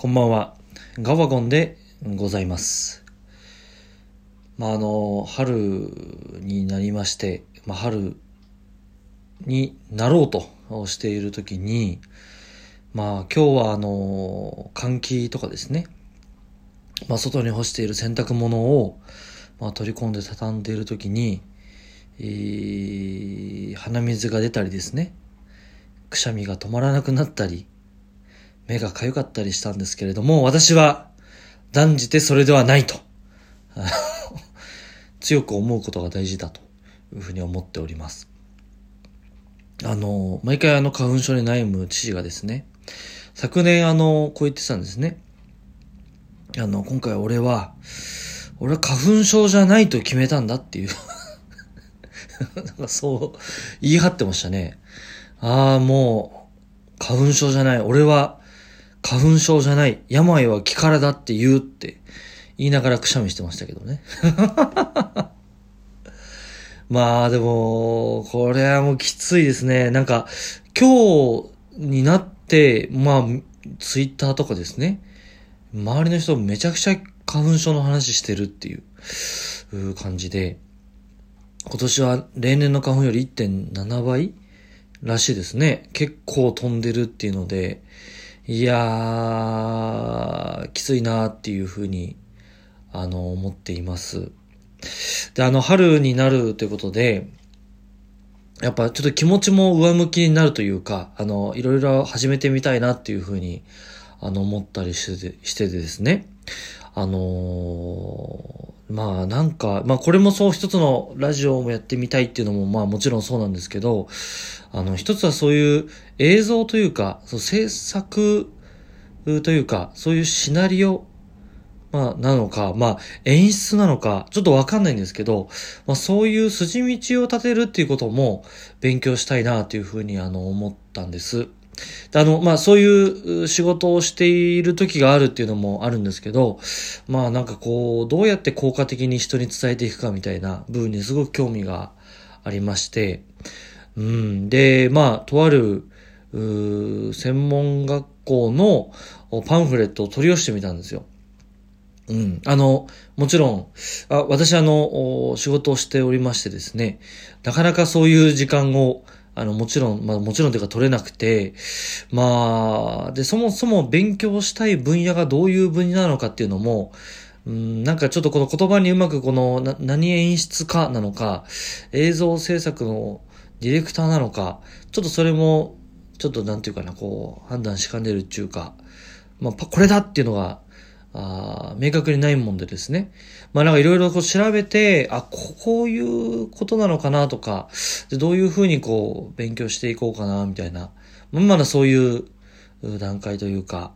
こんばんは。ガワゴンでございます。まあ、あの、春になりまして、まあ、春になろうとしているときに、まあ、今日はあの、換気とかですね、まあ、外に干している洗濯物を、まあ、取り込んで畳んでいるときに、えー鼻水が出たりですね、くしゃみが止まらなくなったり、目が痒かったりしたんですけれども、私は断じてそれではないと。強く思うことが大事だというふうに思っております。あの、毎回あの花粉症に悩む父がですね、昨年あの、こう言ってたんですね。あの、今回俺は、俺は花粉症じゃないと決めたんだっていう。なんかそう言い張ってましたね。ああ、もう、花粉症じゃない。俺は花粉症じゃない。病は気からだって言うって言いながらくしゃみしてましたけどね。まあでも、これはもうきついですね。なんか、今日になって、まあ、ツイッターとかですね。周りの人めちゃくちゃ花粉症の話してるっていう感じで、今年は例年の花粉より1.7倍らしいですね。結構飛んでるっていうので、いやー、きついなーっていうふうに、あの、思っています。で、あの、春になるということで、やっぱちょっと気持ちも上向きになるというか、あの、いろいろ始めてみたいなっていうふうに、あの、思ったりしてて、しててですね。あのーまあなんか、まあこれもそう一つのラジオもやってみたいっていうのもまあもちろんそうなんですけど、あの一つはそういう映像というか、そう制作というか、そういうシナリオ、まあなのか、まあ演出なのか、ちょっとわかんないんですけど、まあそういう筋道を立てるっていうことも勉強したいなというふうにあの思ったんです。あの、まあ、そういう仕事をしている時があるっていうのもあるんですけど、まあ、なんかこう、どうやって効果的に人に伝えていくかみたいな部分にすごく興味がありまして、うん。で、まあ、とある、う専門学校のパンフレットを取り寄せてみたんですよ。うん。あの、もちろん、あ私あの、仕事をしておりましてですね、なかなかそういう時間を、あの、もちろん、まあもちろんというか取れなくて、まあ、で、そもそも勉強したい分野がどういう分野なのかっていうのも、うん、なんかちょっとこの言葉にうまくこの、な、何演出家なのか、映像制作のディレクターなのか、ちょっとそれも、ちょっとなんていうかな、こう、判断しかねるっていうか、まあ、これだっていうのが、あー明確にないもんでですね。まあなんかいろいろこう調べて、あ、こういうことなのかなとか、でどういうふうにこう勉強していこうかなみたいな、まあまだそういう段階というか、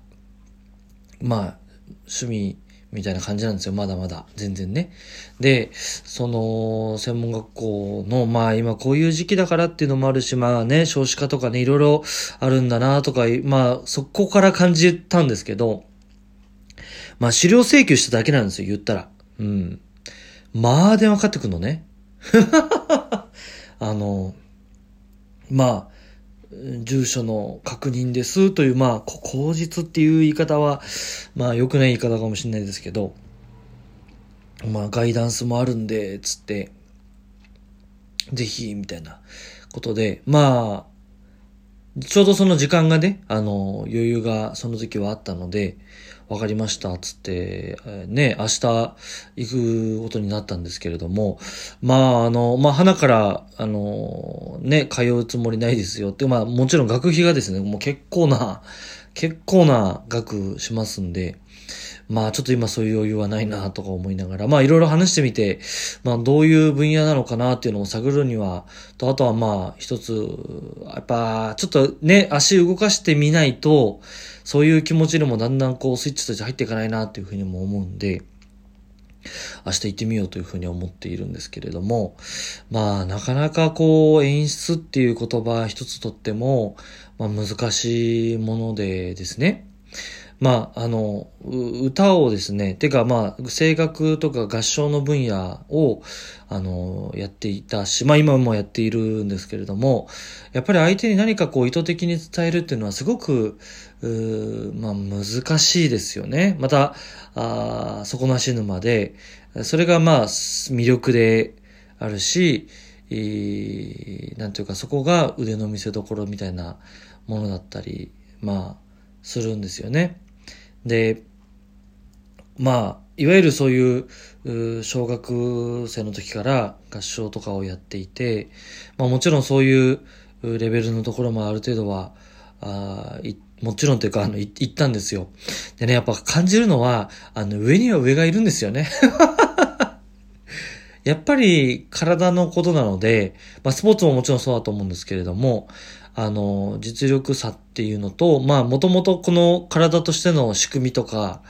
まあ趣味みたいな感じなんですよ。まだまだ。全然ね。で、その、専門学校の、まあ今こういう時期だからっていうのもあるし、まあね、少子化とかね、いろいろあるんだなとか、まあそこから感じたんですけど、まあ資料請求しただけなんですよ、言ったら。うん。まあ電話かかってくんのね。あの、まあ、住所の確認ですという、まあ、口実っていう言い方は、まあ良くない言い方かもしれないですけど、まあガイダンスもあるんで、つって、ぜひ、みたいなことで、まあ、ちょうどその時間がね、あの、余裕がその時はあったので、わかりました、つって、ね、明日行くことになったんですけれども、まあ、あの、まあ、花から、あの、ね、通うつもりないですよって、まあ、もちろん学費がですね、もう結構な、結構な額しますんで、まあちょっと今そういう余裕はないなとか思いながら、まあいろいろ話してみて、まあどういう分野なのかなっていうのを探るには、とあとはまあ一つ、やっぱちょっとね、足動かしてみないと、そういう気持ちでもだんだんこうスイッチとして入っていかないなっていうふうにも思うんで、明日行ってみようというふうに思っているんですけれども、まあなかなかこう演出っていう言葉一つとっても、まあ難しいものでですね。まあ、あの、歌をですね、てかまあ、声楽とか合唱の分野を、あの、やっていたし、まあ今もやっているんですけれども、やっぱり相手に何かこう意図的に伝えるっていうのはすごく、うまあ難しいですよね。また、あ底なし沼で、それがまあ魅力であるし、えー、なんていうかそこが腕の見せ所みたいなものだったり、まあ、するんですよね。で、まあ、いわゆるそういう小学生の時から合唱とかをやっていて、まあもちろんそういうレベルのところもある程度は、あもちろんというか、あの、言ったんですよ。でね、やっぱ感じるのは、あの、上には上がいるんですよね。やっぱり体のことなので、まあスポーツももちろんそうだと思うんですけれども、あの、実力差っていうのと、まあもともとこの体としての仕組みとか、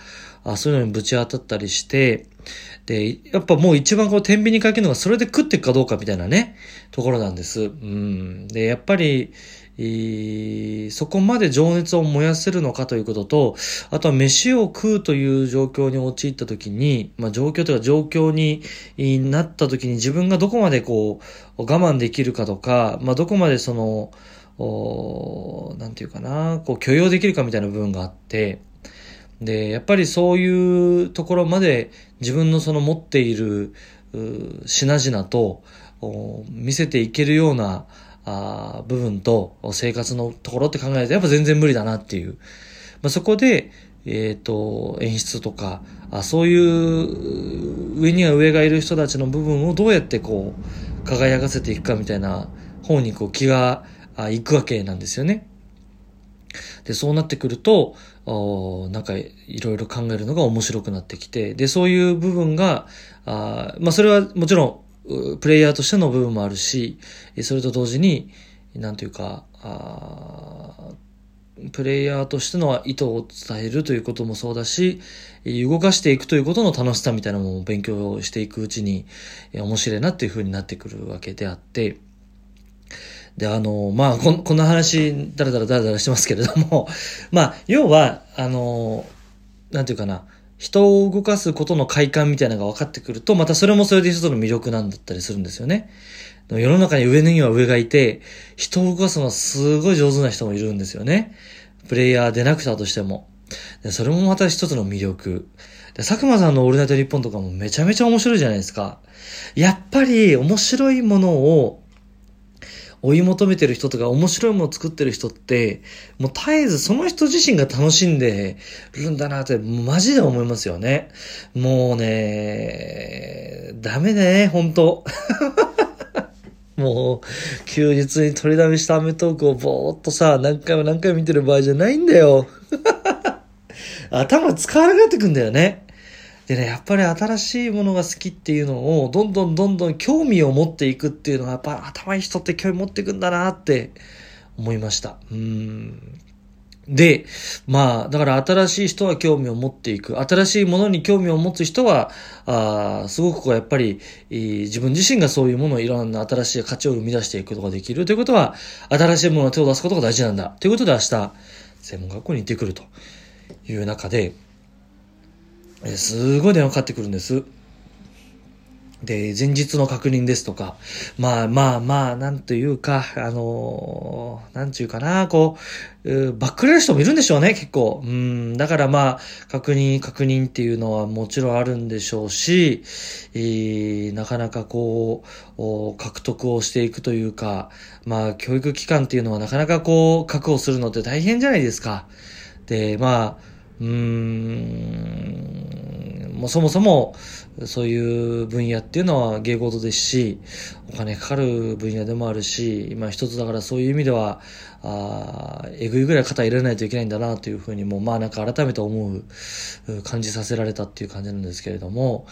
あそういうのにぶち当たったりして、で、やっぱもう一番こう天秤にかけるのがそれで食っていくかどうかみたいなね、ところなんです。うん。で、やっぱり、そこまで情熱を燃やせるのかということと、あとは飯を食うという状況に陥った時に、まあ状況というか状況になった時に自分がどこまでこう我慢できるかとか、まあどこまでその、なんていうかな、こう許容できるかみたいな部分があって、で、やっぱりそういうところまで自分のその持っている品々と見せていけるようなあ部分と生活のところって考えるとやっぱ全然無理だなっていう。まあ、そこで、えっ、ー、と、演出とかあ、そういう上には上がいる人たちの部分をどうやってこう、輝かせていくかみたいな方にこう気があ行くわけなんですよね。で、そうなってくると、おなんかいろいろ考えるのが面白くなってきて、で、そういう部分が、あまあそれはもちろんプレイヤーとしての部分もあるし、それと同時に、なんていうか、あプレイヤーとしての意図を伝えるということもそうだし、動かしていくということの楽しさみたいなものを勉強していくうちに、面白いなっていう風になってくるわけであって、で、あの、まあ、ここんな話、だらだらだらだらしてますけれども、まあ、要は、あの、なんていうかな、人を動かすことの快感みたいなのが分かってくると、またそれもそれで一つの魅力なんだったりするんですよね。世の中に上には上がいて、人を動かすのはすごい上手な人もいるんですよね。プレイヤーでなくたとしても。でそれもまた一つの魅力。で、佐久間さんのオールナイト日本とかもめちゃめちゃ面白いじゃないですか。やっぱり面白いものを追い求めてる人とか面白いものを作ってる人って、もう絶えずその人自身が楽しんでるんだなって、マジで思いますよね。もうね、ダメだね、本当 もう、休日に取りだめしたアメトークをぼーっとさ、何回も何回も見てる場合じゃないんだよ。頭使わなくなってくんだよね。でね、やっぱり新しいものが好きっていうのを、どんどんどんどん興味を持っていくっていうのは、やっぱ頭いい人って興味持っていくんだなって思いました。うん。で、まあ、だから新しい人は興味を持っていく。新しいものに興味を持つ人は、あすごくこうやっぱり、自分自身がそういうものをいろんな新しい価値を生み出していくことができるということは、新しいものを手を出すことが大事なんだ。ということで明日、専門学校に行ってくるという中で、すごい電話かかってくるんです。で、前日の確認ですとか、まあまあまあ、なんというか、あのー、なんちゅうかな、こう、バックレる人もいるんでしょうね、結構。うん、だからまあ、確認、確認っていうのはもちろんあるんでしょうし、えー、なかなかこう、獲得をしていくというか、まあ、教育機関っていうのはなかなかこう、確保するのって大変じゃないですか。で、まあ、うーん、もうそもそも、そういう分野っていうのは芸事ですし、お金かかる分野でもあるし、今一つだからそういう意味では、あえぐいぐらい肩入れないといけないんだなというふうにも、まあなんか改めて思う、感じさせられたっていう感じなんですけれども、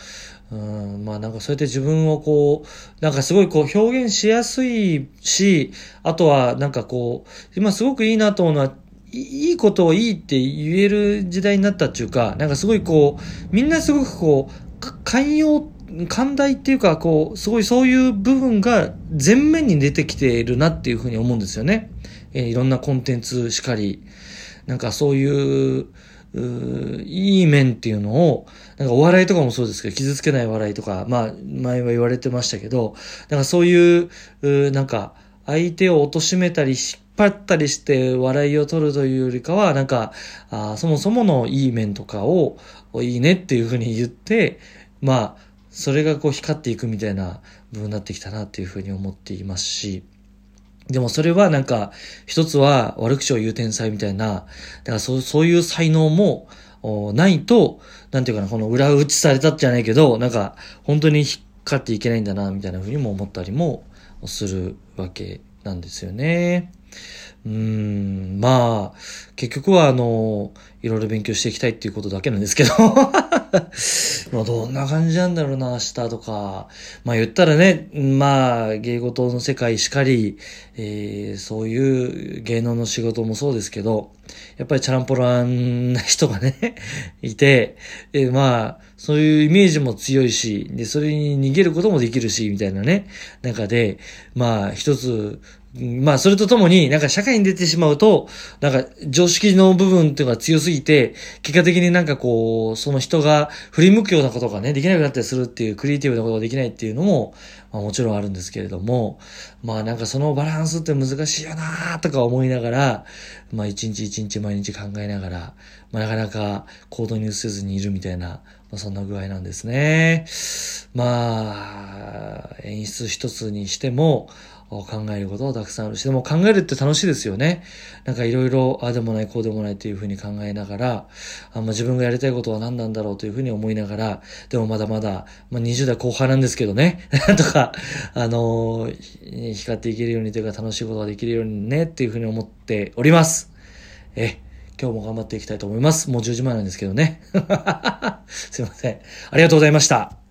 うん、まあなんかそうやって自分をこう、なんかすごいこう表現しやすいし、あとはなんかこう、今すごくいいなと思うのは、いいことをいいって言える時代になったっていうか、なんかすごいこう、みんなすごくこう、寛容、寛大っていうか、こう、すごいそういう部分が前面に出てきているなっていうふうに思うんですよね。えー、いろんなコンテンツしかり、なんかそういう、ういい面っていうのを、なんかお笑いとかもそうですけど、傷つけない笑いとか、まあ、前は言われてましたけど、なんかそういう、うなんか、相手を貶めたり、引っ張ったりして笑いを取るというよりかは、なんか、あそもそものいい面とかを、いいねっていうふうに言って、まあ、それがこう光っていくみたいな部分になってきたなっていうふうに思っていますし、でもそれはなんか、一つは悪口を言う天才みたいな、だからそうそういう才能もないと、なんていうかな、この裏打ちされたじゃないけど、なんか、本当に引っかっていけないんだな、みたいなふうにも思ったりもするわけなんですよね。うん、まあ、結局はあの、いろいろ勉強していきたいっていうことだけなんですけど まあどんな感じなんだろうな、明日とか。まあ言ったらね、まあ芸事の世界しかり、えー、そういう芸能の仕事もそうですけど、やっぱりチャランポランな人がね いて、えー、まあ、そういうイメージも強いし、で、それに逃げることもできるし、みたいなね、中で、まあ一つ、まあ、それとともに、なんか社会に出てしまうと、なんか常識の部分っていうのが強すぎて、結果的になんかこう、その人が振り向くようなことがね、できなくなったりするっていう、クリエイティブなことができないっていうのも、まあもちろんあるんですけれども、まあなんかそのバランスって難しいよなとか思いながら、まあ一日一日毎日考えながら、まあなかなか行動に移せずにいるみたいな、まあそんな具合なんですね。まあ、演出一つにしても、考えることはたくさんあるし、でも考えるって楽しいですよね。なんかいろいろ、ああでもない、こうでもないというふうに考えながら、あまあ、自分がやりたいことは何なんだろうというふうに思いながら、でもまだまだ、まあ、20代後半なんですけどね、な んとか、あのー、光っていけるようにというか楽しいことができるようにね、っていうふうに思っております。え、今日も頑張っていきたいと思います。もう10時前なんですけどね。すいません。ありがとうございました。